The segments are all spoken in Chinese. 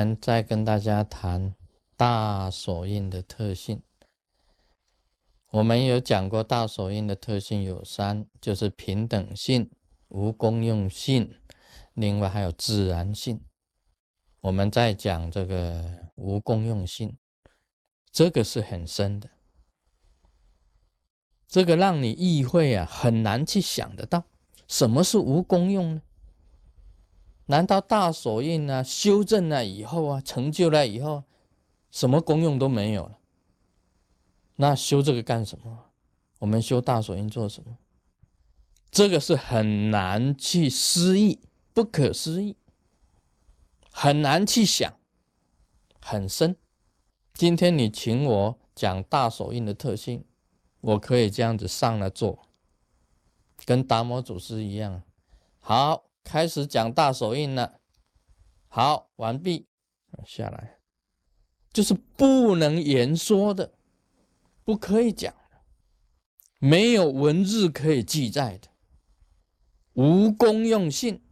们再跟大家谈大手印的特性。我们有讲过，大手印的特性有三，就是平等性、无功用性，另外还有自然性。我们在讲这个无功用性，这个是很深的，这个让你意会啊，很难去想得到什么是无功用呢？难道大手印呢？修正了以后啊，成就了以后，什么功用都没有了？那修这个干什么？我们修大手印做什么？这个是很难去思议，不可思议，很难去想，很深。今天你请我讲大手印的特性，我可以这样子上来做，跟达摩祖师一样。好。开始讲大手印了，好，完毕，下来。就是不能言说的，不可以讲的，没有文字可以记载的，无功用性，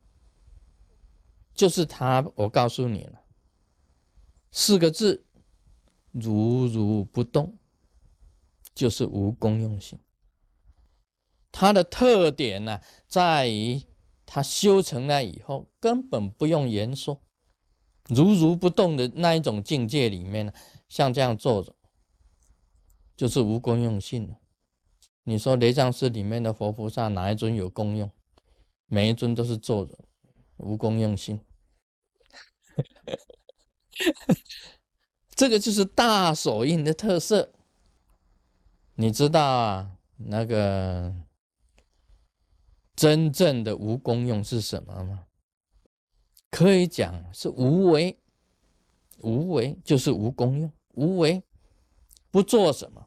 就是他，我告诉你了，四个字，如如不动，就是无功用性。它的特点呢，在于。他修成了以后，根本不用言说，如如不动的那一种境界里面呢，像这样坐着，就是无功用性你说雷藏寺里面的活菩萨哪一尊有功用？每一尊都是坐着，无功用性。这个就是大手印的特色。你知道啊，那个。真正的无功用是什么吗？可以讲是无为，无为就是无功用，无为不做什么，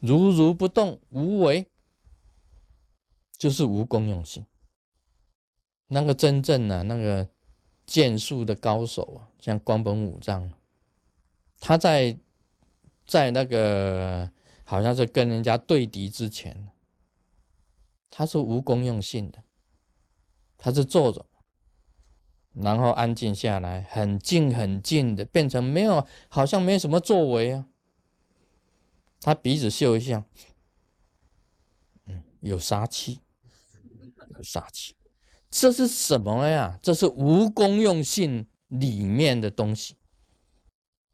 如如不动，无为就是无功用性。那个真正的那个剑术的高手啊，像光本武藏，他在在那个好像是跟人家对敌之前。他是无功用性的，他是坐着，然后安静下来，很静很静的，变成没有，好像没什么作为啊。他鼻子嗅一下，嗯，有杀气，有杀气，这是什么呀？这是无功用性里面的东西。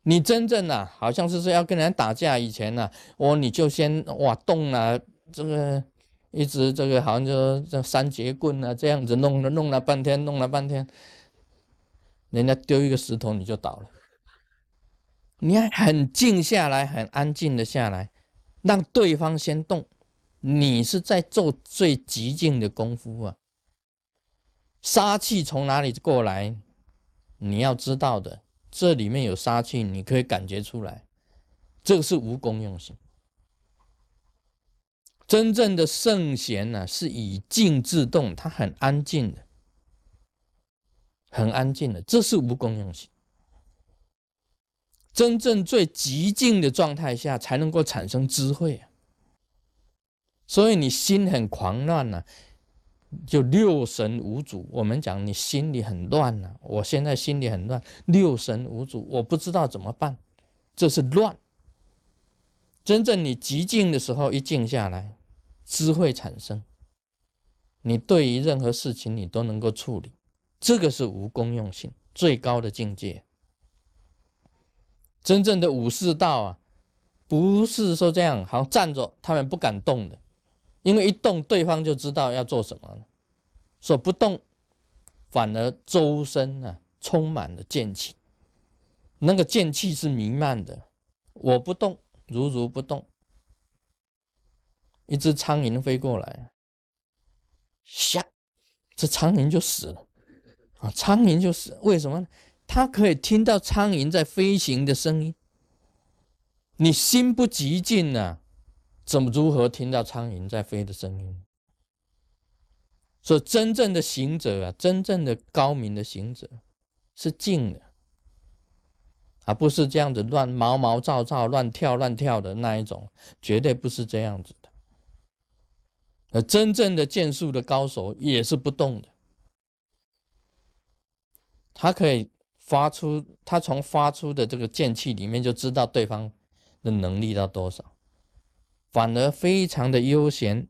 你真正啊，好像是说要跟人打架以前呢，哦，你就先哇动了这个。一直这个好像就这三节棍啊，这样子弄了弄了半天，弄了半天，人家丢一个石头你就倒了。你要很静下来，很安静的下来，让对方先动，你是在做最极静的功夫啊。杀气从哪里过来？你要知道的，这里面有杀气，你可以感觉出来，这个是无功用性。真正的圣贤呢，是以静制动，他很安静的，很安静的，这是无功用性。真正最极静的状态下，才能够产生智慧。所以你心很狂乱呢，就六神无主。我们讲你心里很乱呢，我现在心里很乱，六神无主，我不知道怎么办，这是乱。真正你极静的时候，一静下来。智慧产生，你对于任何事情你都能够处理，这个是无功用性最高的境界。真正的武士道啊，不是说这样，好像站着他们不敢动的，因为一动对方就知道要做什么了。说不动，反而周身啊充满了剑气，那个剑气是弥漫的。我不动，如如不动。一只苍蝇飞过来，吓，这苍蝇就死了啊！苍蝇就死，为什么？它可以听到苍蝇在飞行的声音。你心不极静呢，怎么如何听到苍蝇在飞的声音？所以，真正的行者啊，真正的高明的行者，是静的，而不是这样子乱毛毛躁躁、乱跳乱跳的那一种，绝对不是这样子。而真正的剑术的高手也是不动的，他可以发出他从发出的这个剑气里面就知道对方的能力到多少，反而非常的悠闲，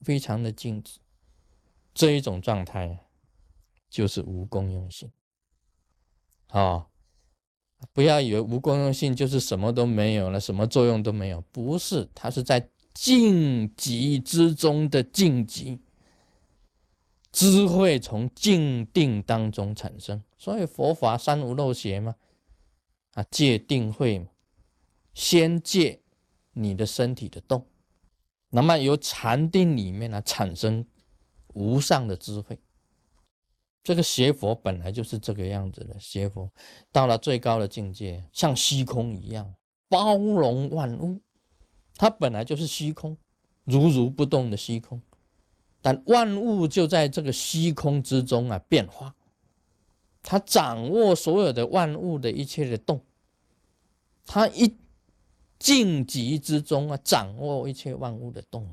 非常的静止，这一种状态就是无功用性。啊，不要以为无功用性就是什么都没有了，什么作用都没有，不是，它是在静极之中的静极。智慧从静定当中产生，所以佛法三无漏学嘛，啊，戒定慧嘛，先戒你的身体的动，那么由禅定里面呢产生无上的智慧。这个邪佛本来就是这个样子的，邪佛到了最高的境界，像虚空一样包容万物，它本来就是虚空，如如不动的虚空。但万物就在这个虚空之中啊变化，他掌握所有的万物的一切的动，他一静极之中啊掌握一切万物的动，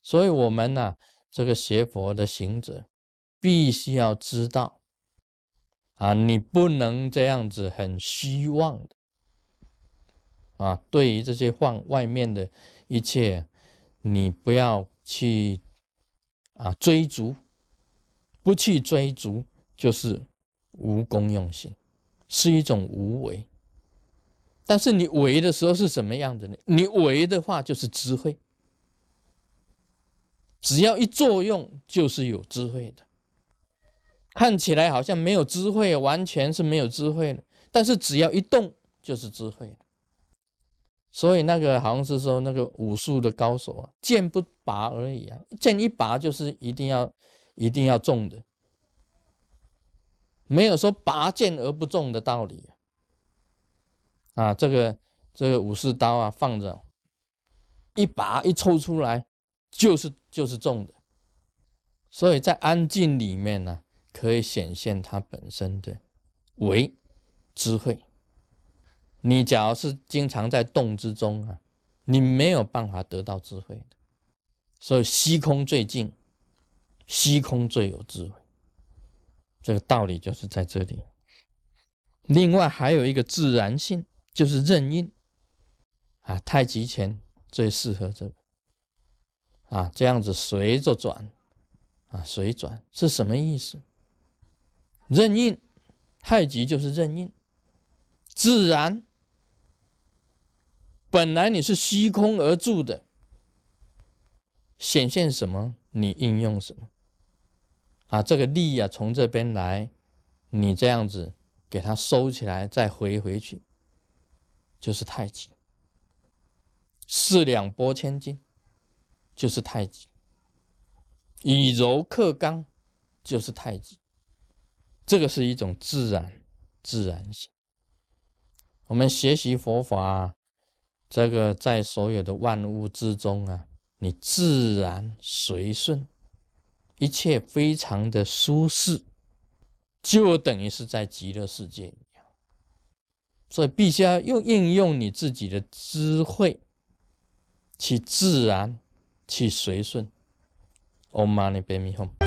所以我们呢这个学佛的行者必须要知道啊，你不能这样子很虚妄的。啊，对于这些幻外面的一切，你不要去。啊，追逐不去追逐，就是无功用性，是一种无为。但是你为的时候是什么样子呢？你为的话就是智慧，只要一作用就是有智慧的。看起来好像没有智慧，完全是没有智慧的，但是只要一动就是智慧。所以那个好像是说那个武术的高手啊，剑不拔而已啊，剑一拔就是一定要一定要中的，没有说拔剑而不中的道理啊。这个这个武士刀啊，放着一拔一抽出来就是就是中的，所以在安静里面呢，可以显现它本身的为智慧。你假如是经常在动之中啊，你没有办法得到智慧的。所以虚空最静，虚空最有智慧。这个道理就是在这里。另外还有一个自然性，就是任运啊，太极拳最适合这个啊，这样子随着转啊，随转是什么意思？任运，太极就是任运，自然。本来你是虚空而住的，显现什么，你应用什么，啊，这个力啊，从这边来，你这样子给它收起来，再回回去，就是太极。四两拨千斤，就是太极。以柔克刚，就是太极。这个是一种自然自然性。我们学习佛法。这个在所有的万物之中啊，你自然随顺，一切非常的舒适，就等于是在极乐世界一样。所以必须要用应用你自己的智慧，去自然去随顺。Om Mani Padme Hum。